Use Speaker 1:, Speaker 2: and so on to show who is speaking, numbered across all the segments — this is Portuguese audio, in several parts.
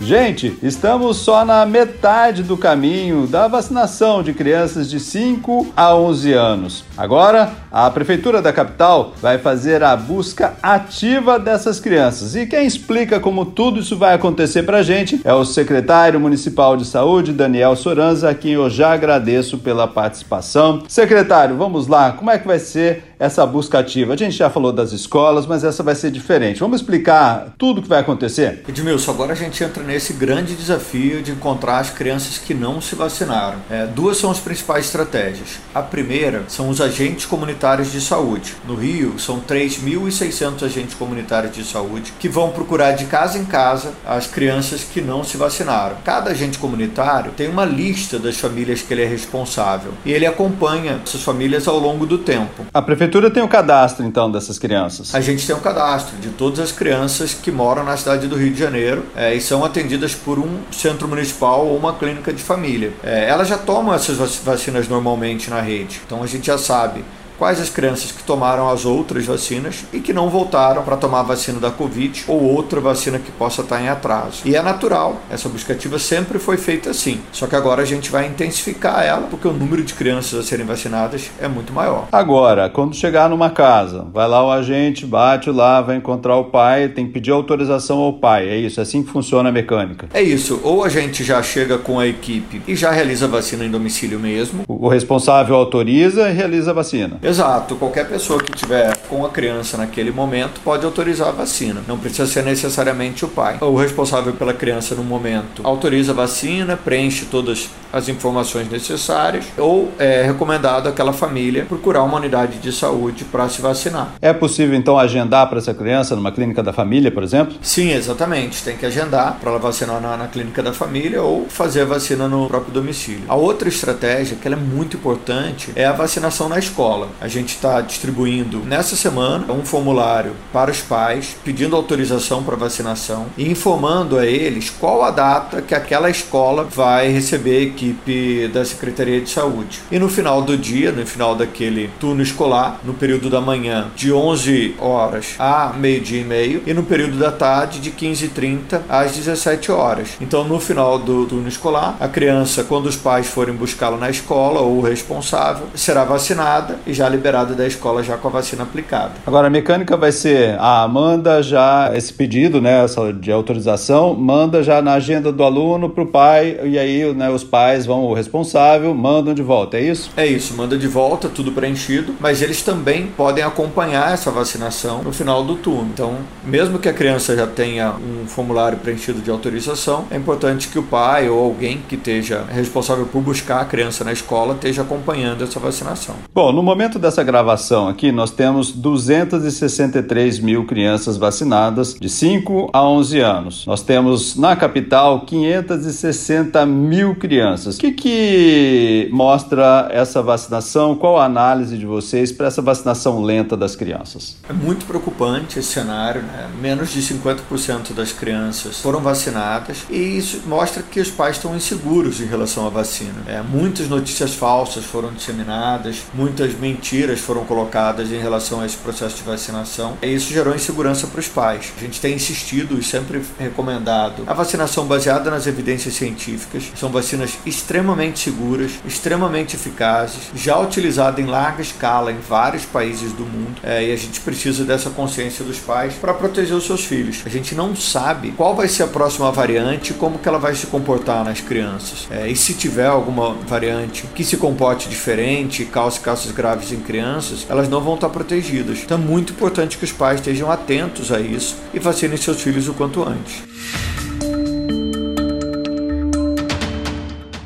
Speaker 1: Gente, estamos só na metade do caminho da vacinação de crianças de 5 a 11 anos. Agora, a Prefeitura da capital vai fazer a busca ativa dessas crianças. E quem explica como tudo isso vai acontecer para a gente é o secretário municipal de saúde, Daniel Soranza, a quem eu já agradeço pela participação. Secretário, vamos lá, como é que vai ser essa busca ativa? A gente já falou das escolas, mas essa vai ser diferente. Vamos explicar tudo o que vai acontecer?
Speaker 2: Edmilson, agora a gente entra nesse esse grande desafio de encontrar as crianças que não se vacinaram. É, duas são as principais estratégias. A primeira são os agentes comunitários de saúde. No Rio, são 3.600 agentes comunitários de saúde que vão procurar de casa em casa as crianças que não se vacinaram. Cada agente comunitário tem uma lista das famílias que ele é responsável e ele acompanha essas famílias ao longo do tempo.
Speaker 1: A prefeitura tem o um cadastro, então, dessas crianças?
Speaker 2: A gente tem um cadastro de todas as crianças que moram na cidade do Rio de Janeiro é, e são atendidas atendidas por um centro municipal ou uma clínica de família. É, elas já tomam essas vacinas normalmente na rede, então a gente já sabe quais as crianças que tomaram as outras vacinas e que não voltaram para tomar a vacina da Covid ou outra vacina que possa estar em atraso. E é natural, essa buscativa sempre foi feita assim. Só que agora a gente vai intensificar ela porque o número de crianças a serem vacinadas é muito maior.
Speaker 1: Agora, quando chegar numa casa, vai lá o agente, bate lá, vai encontrar o pai, tem que pedir autorização ao pai. É isso, é assim que funciona a mecânica.
Speaker 2: É isso, ou a gente já chega com a equipe e já realiza a vacina em domicílio mesmo.
Speaker 1: O responsável autoriza e realiza a vacina.
Speaker 2: Exato. Qualquer pessoa que tiver com a criança naquele momento pode autorizar a vacina. Não precisa ser necessariamente o pai. O responsável pela criança no momento autoriza a vacina, preenche todas as informações necessárias ou é recomendado àquela família procurar uma unidade de saúde para se vacinar.
Speaker 1: É possível então agendar para essa criança numa clínica da família, por exemplo?
Speaker 2: Sim, exatamente. Tem que agendar para ela vacinar na, na, clínica da família ou fazer a vacina no próprio domicílio. A outra estratégia que é muito importante é a vacinação na escola. A gente está distribuindo nessa semana um formulário para os pais pedindo autorização para vacinação e informando a eles qual a data que aquela escola vai receber a equipe da Secretaria de Saúde. E no final do dia, no final daquele turno escolar, no período da manhã, de 11 horas a meio-dia e meio, e no período da tarde, de 15h30 às 17 horas. Então, no final do turno escolar, a criança, quando os pais forem buscá-la na escola ou o responsável, será vacinada e já liberado da escola já com a vacina aplicada.
Speaker 1: Agora, a mecânica vai ser a manda já esse pedido, né, essa de autorização, manda já na agenda do aluno para o pai e aí, né, os pais vão o responsável mandam de volta, é isso?
Speaker 2: É isso, manda de volta tudo preenchido, mas eles também podem acompanhar essa vacinação no final do turno. Então, mesmo que a criança já tenha um formulário preenchido de autorização, é importante que o pai ou alguém que esteja responsável por buscar a criança na escola esteja acompanhando essa vacinação.
Speaker 1: Bom, no momento dessa gravação aqui, nós temos 263 mil crianças vacinadas de 5 a 11 anos. Nós temos na capital 560 mil crianças. O que, que mostra essa vacinação? Qual a análise de vocês para essa vacinação lenta das crianças?
Speaker 2: É muito preocupante esse cenário. Né? Menos de 50% das crianças foram vacinadas e isso mostra que os pais estão inseguros em relação à vacina. É, muitas notícias falsas foram disseminadas, muitas mentiras foram colocadas em relação a esse processo de vacinação. E isso gerou insegurança para os pais. A gente tem insistido e sempre recomendado a vacinação baseada nas evidências científicas. São vacinas extremamente seguras, extremamente eficazes, já utilizadas em larga escala em vários países do mundo. É, e a gente precisa dessa consciência dos pais para proteger os seus filhos. A gente não sabe qual vai ser a próxima variante como que ela vai se comportar nas crianças. É, e se tiver alguma variante que se comporte diferente cause casos graves em crianças, elas não vão estar protegidas. Então é muito importante que os pais estejam atentos a isso e vacinem seus filhos o quanto antes.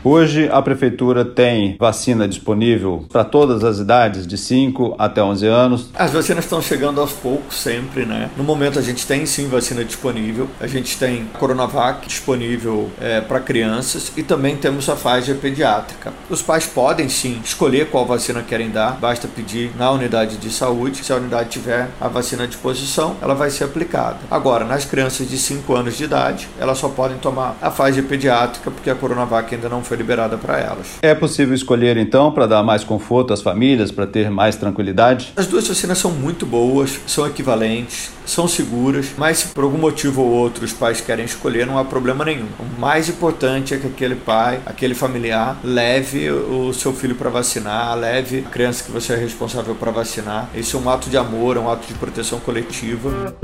Speaker 1: Hoje a prefeitura tem vacina disponível para todas as idades, de 5 até 11 anos.
Speaker 2: As vacinas estão chegando aos poucos sempre, né? No momento a gente tem sim vacina disponível. A gente tem Coronavac disponível é, para crianças e também temos a Pfizer pediátrica. Os pais podem sim escolher qual vacina querem dar, basta pedir na unidade de saúde. Se a unidade tiver a vacina à disposição, ela vai ser aplicada. Agora, nas crianças de 5 anos de idade, elas só podem tomar a Pfizer pediátrica porque a Coronavac ainda não foi liberada para elas.
Speaker 1: É possível escolher então para dar mais conforto às famílias, para ter mais tranquilidade?
Speaker 2: As duas vacinas são muito boas, são equivalentes, são seguras, mas se por algum motivo ou outro os pais querem escolher, não há problema nenhum. O mais importante é que aquele pai, aquele familiar, leve o seu filho para vacinar, leve a criança que você é responsável para vacinar. Isso é um ato de amor, é um ato de proteção coletiva.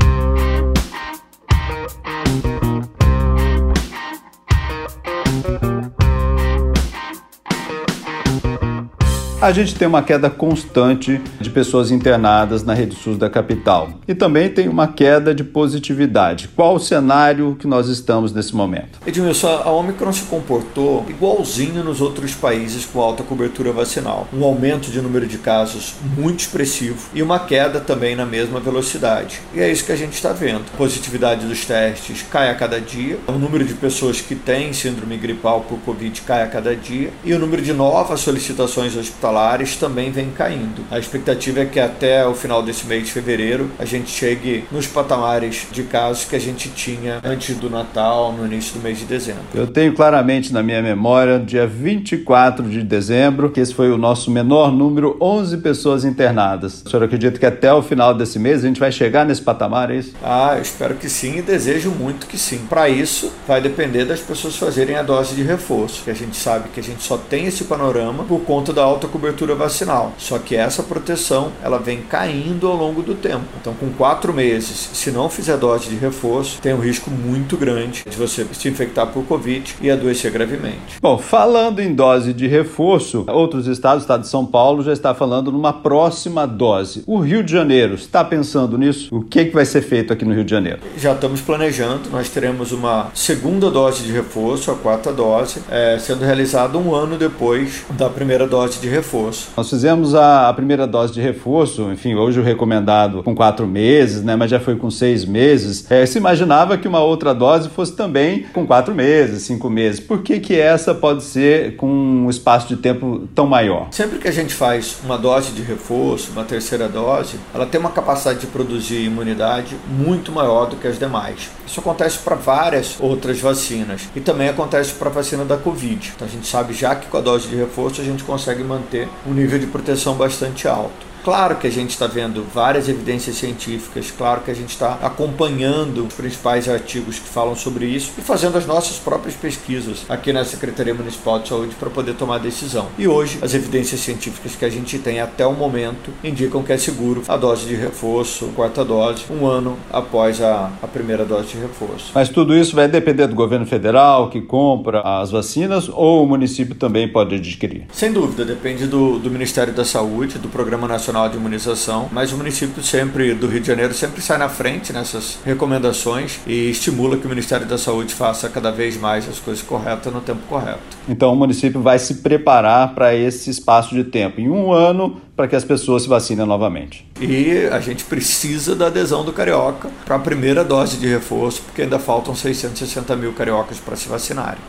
Speaker 1: A gente tem uma queda constante de pessoas internadas na rede SUS da capital. E também tem uma queda de positividade. Qual o cenário que nós estamos nesse momento?
Speaker 2: Edmilson, a Omicron se comportou igualzinho nos outros países com alta cobertura vacinal. Um aumento de número de casos muito expressivo e uma queda também na mesma velocidade. E é isso que a gente está vendo. A positividade dos testes cai a cada dia, o número de pessoas que têm síndrome gripal por Covid cai a cada dia e o número de novas solicitações hospitalares hospitalares também vem caindo. A expectativa é que até o final desse mês de fevereiro a gente chegue nos patamares de casos que a gente tinha antes do Natal, no início do mês de dezembro.
Speaker 1: Eu tenho claramente na minha memória, dia 24 de dezembro, que esse foi o nosso menor número, 11 pessoas internadas. O senhor acredita que até o final desse mês a gente vai chegar nesse patamar, é isso?
Speaker 2: Ah, eu espero que sim e desejo muito que sim. Para isso, vai depender das pessoas fazerem a dose de reforço, que a gente sabe que a gente só tem esse panorama por conta da alta cobertura vacinal. Só que essa proteção ela vem caindo ao longo do tempo. Então, com quatro meses, se não fizer dose de reforço, tem um risco muito grande de você se infectar por Covid e adoecer gravemente.
Speaker 1: Bom, falando em dose de reforço, outros estados, o estado de São Paulo já está falando numa próxima dose. O Rio de Janeiro está pensando nisso? O que, que vai ser feito aqui no Rio de Janeiro?
Speaker 2: Já estamos planejando, nós teremos uma segunda dose de reforço, a quarta dose, é, sendo realizada um ano depois da primeira dose de reforço reforço.
Speaker 1: Nós fizemos a, a, primeira dose de reforço, enfim, hoje o recomendado com quatro meses, né, mas já foi com seis meses. É, se imaginava que uma outra dose fosse também com quatro meses, cinco meses. Por que, que essa pode ser com um espaço de tempo tão maior?
Speaker 2: Sempre que a gente faz uma dose de reforço, uma terceira dose, ela tem uma capacidade de produzir imunidade muito maior do que as demais. Isso acontece para várias outras vacinas e também acontece para a vacina da Covid. Então a gente sabe já que com a dose de reforço a gente consegue manter um nível de proteção bastante alto. Claro que a gente está vendo várias evidências científicas, claro que a gente está acompanhando os principais artigos que falam sobre isso e fazendo as nossas próprias pesquisas aqui na Secretaria Municipal de Saúde para poder tomar decisão. E hoje, as evidências científicas que a gente tem até o momento indicam que é seguro a dose de reforço, quarta dose, um ano após a, a primeira dose de reforço.
Speaker 1: Mas tudo isso vai depender do governo federal que compra as vacinas ou o município também pode adquirir?
Speaker 2: Sem dúvida, depende do, do Ministério da Saúde, do Programa Nacional Nacional de Imunização, mas o município sempre do Rio de Janeiro sempre sai na frente nessas recomendações e estimula que o Ministério da Saúde faça cada vez mais as coisas corretas no tempo correto.
Speaker 1: Então o município vai se preparar para esse espaço de tempo, em um ano, para que as pessoas se vacinem novamente.
Speaker 2: E a gente precisa da adesão do carioca para a primeira dose de reforço, porque ainda faltam 660 mil cariocas para se vacinarem.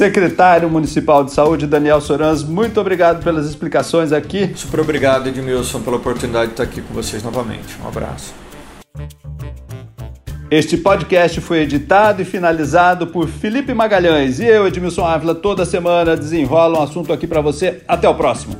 Speaker 1: Secretário Municipal de Saúde, Daniel Sorans, muito obrigado pelas explicações aqui.
Speaker 2: Super obrigado, Edmilson, pela oportunidade de estar aqui com vocês novamente. Um abraço.
Speaker 1: Este podcast foi editado e finalizado por Felipe Magalhães e eu, Edmilson Ávila, toda semana desenrola um assunto aqui para você. Até o próximo.